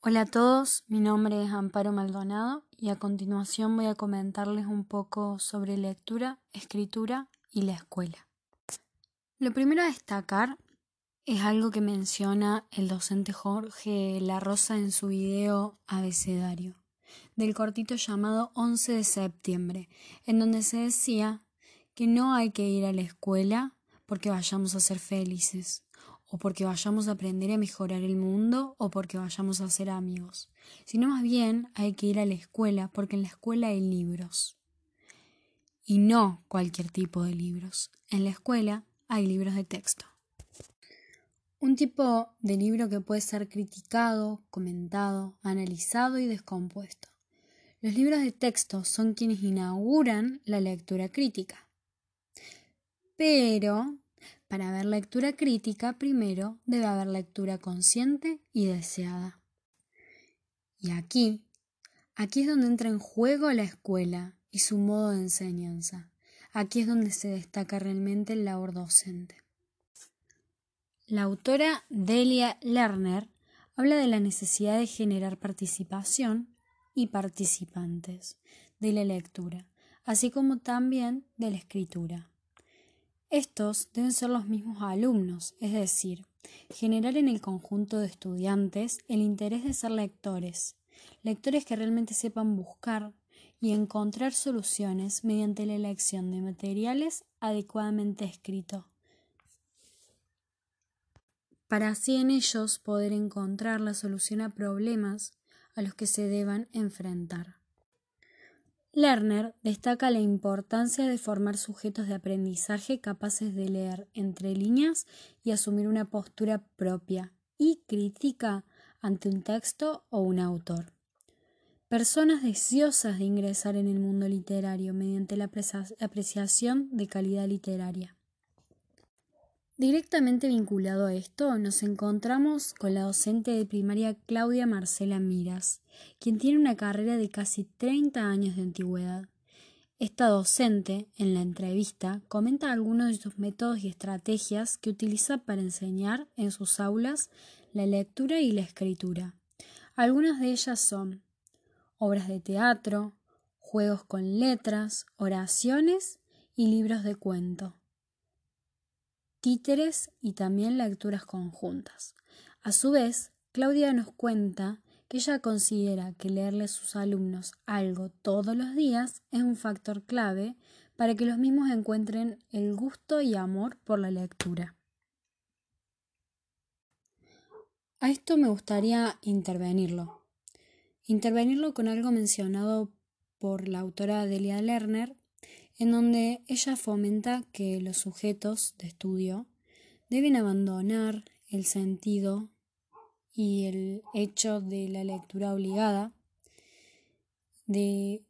Hola a todos, mi nombre es Amparo Maldonado y a continuación voy a comentarles un poco sobre lectura, escritura y la escuela. Lo primero a destacar es algo que menciona el docente Jorge La Rosa en su video abecedario, del cortito llamado 11 de septiembre, en donde se decía que no hay que ir a la escuela porque vayamos a ser felices, o porque vayamos a aprender a mejorar el mundo, o porque vayamos a ser amigos, sino más bien hay que ir a la escuela porque en la escuela hay libros. Y no cualquier tipo de libros. En la escuela hay libros de texto. Un tipo de libro que puede ser criticado, comentado, analizado y descompuesto. Los libros de texto son quienes inauguran la lectura crítica. Pero para haber lectura crítica, primero debe haber lectura consciente y deseada. Y aquí, aquí es donde entra en juego la escuela y su modo de enseñanza. Aquí es donde se destaca realmente el labor docente. La autora Delia Lerner habla de la necesidad de generar participación y participantes de la lectura, así como también de la escritura. Estos deben ser los mismos alumnos, es decir, generar en el conjunto de estudiantes el interés de ser lectores, lectores que realmente sepan buscar y encontrar soluciones mediante la elección de materiales adecuadamente escritos, para así en ellos poder encontrar la solución a problemas a los que se deban enfrentar. Lerner destaca la importancia de formar sujetos de aprendizaje capaces de leer entre líneas y asumir una postura propia y crítica ante un texto o un autor. Personas deseosas de ingresar en el mundo literario mediante la apreciación de calidad literaria. Directamente vinculado a esto, nos encontramos con la docente de primaria Claudia Marcela Miras, quien tiene una carrera de casi 30 años de antigüedad. Esta docente, en la entrevista, comenta algunos de sus métodos y estrategias que utiliza para enseñar en sus aulas la lectura y la escritura. Algunas de ellas son obras de teatro, juegos con letras, oraciones y libros de cuento títeres y también lecturas conjuntas. A su vez, Claudia nos cuenta que ella considera que leerle a sus alumnos algo todos los días es un factor clave para que los mismos encuentren el gusto y amor por la lectura. A esto me gustaría intervenirlo. Intervenirlo con algo mencionado por la autora Delia Lerner en donde ella fomenta que los sujetos de estudio deben abandonar el sentido y el hecho de la lectura obligada, de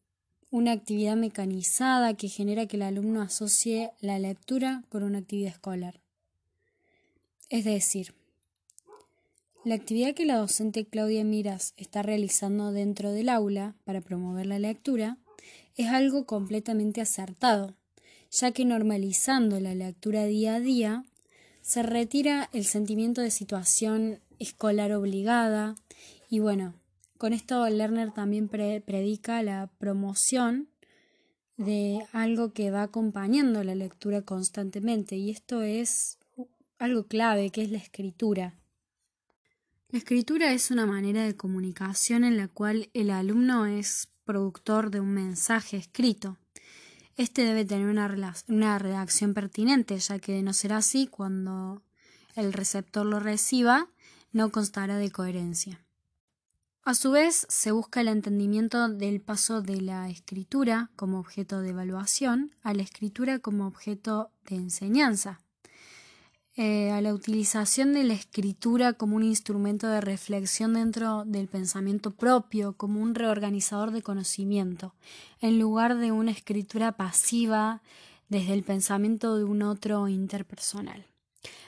una actividad mecanizada que genera que el alumno asocie la lectura con una actividad escolar. Es decir, la actividad que la docente Claudia Miras está realizando dentro del aula para promover la lectura es algo completamente acertado, ya que normalizando la lectura día a día, se retira el sentimiento de situación escolar obligada y bueno, con esto Lerner también predica la promoción de algo que va acompañando la lectura constantemente y esto es algo clave que es la escritura. La escritura es una manera de comunicación en la cual el alumno es productor de un mensaje escrito. Este debe tener una, redacción pertinente, ya que de no ser así, cuando el receptor lo reciba, no constará de coherencia. A su vez, se busca el entendimiento del paso de la escritura como objeto de evaluación a la escritura como objeto de enseñanza. Eh, a la utilización de la escritura como un instrumento de reflexión dentro del pensamiento propio, como un reorganizador de conocimiento, en lugar de una escritura pasiva desde el pensamiento de un otro interpersonal.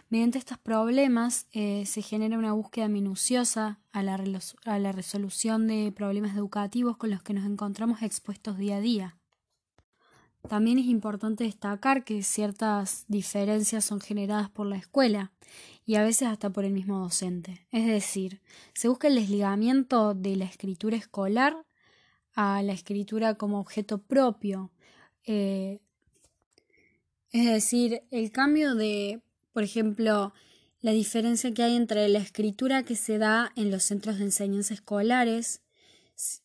Mediante estos problemas eh, se genera una búsqueda minuciosa a la, a la resolución de problemas educativos con los que nos encontramos expuestos día a día. También es importante destacar que ciertas diferencias son generadas por la escuela y a veces hasta por el mismo docente. Es decir, se busca el desligamiento de la escritura escolar a la escritura como objeto propio. Eh, es decir, el cambio de, por ejemplo, la diferencia que hay entre la escritura que se da en los centros de enseñanza escolares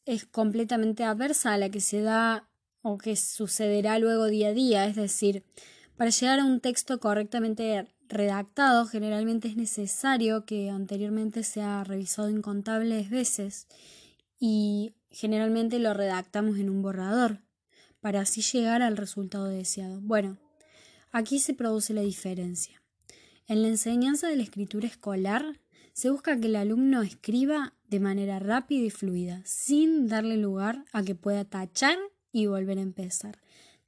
es completamente adversa a la que se da o que sucederá luego día a día. Es decir, para llegar a un texto correctamente redactado, generalmente es necesario que anteriormente sea revisado incontables veces y generalmente lo redactamos en un borrador para así llegar al resultado deseado. Bueno, aquí se produce la diferencia. En la enseñanza de la escritura escolar se busca que el alumno escriba de manera rápida y fluida, sin darle lugar a que pueda tachar y volver a empezar,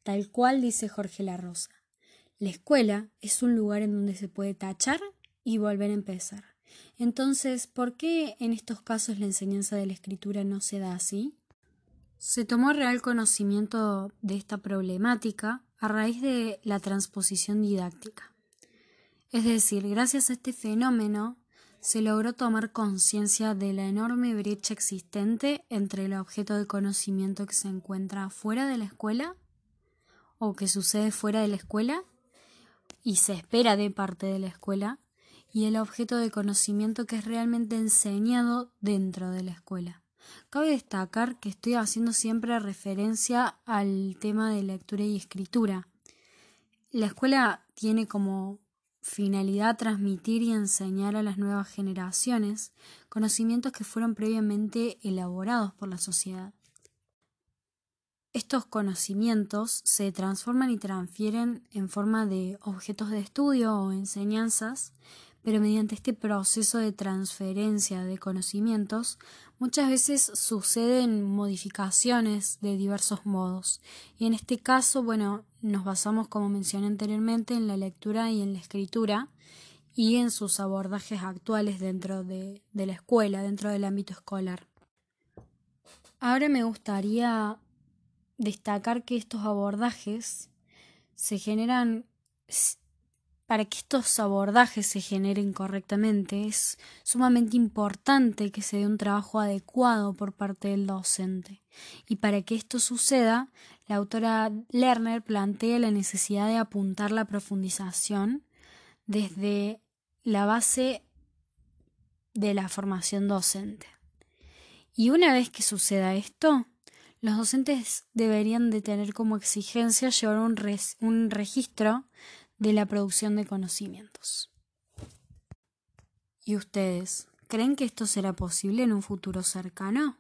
tal cual dice Jorge La Rosa. La escuela es un lugar en donde se puede tachar y volver a empezar. Entonces, ¿por qué en estos casos la enseñanza de la escritura no se da así? Se tomó real conocimiento de esta problemática a raíz de la transposición didáctica. Es decir, gracias a este fenómeno se logró tomar conciencia de la enorme brecha existente entre el objeto de conocimiento que se encuentra fuera de la escuela o que sucede fuera de la escuela y se espera de parte de la escuela y el objeto de conocimiento que es realmente enseñado dentro de la escuela. Cabe destacar que estoy haciendo siempre referencia al tema de lectura y escritura. La escuela tiene como finalidad transmitir y enseñar a las nuevas generaciones conocimientos que fueron previamente elaborados por la sociedad. Estos conocimientos se transforman y transfieren en forma de objetos de estudio o enseñanzas pero mediante este proceso de transferencia de conocimientos muchas veces suceden modificaciones de diversos modos y en este caso bueno nos basamos como mencioné anteriormente en la lectura y en la escritura y en sus abordajes actuales dentro de, la escuela, dentro del ámbito escolar. Ahora me gustaría destacar que estos abordajes se generan para que estos abordajes se generen correctamente es sumamente importante que se dé un trabajo adecuado por parte del docente. Y para que esto suceda, la autora Lerner plantea la necesidad de apuntar la profundización desde la base de la formación docente. Y una vez que suceda esto, los docentes deberían de tener como exigencia llevar un, un registro de la producción de conocimientos. ¿Y ustedes creen que esto será posible en un futuro cercano?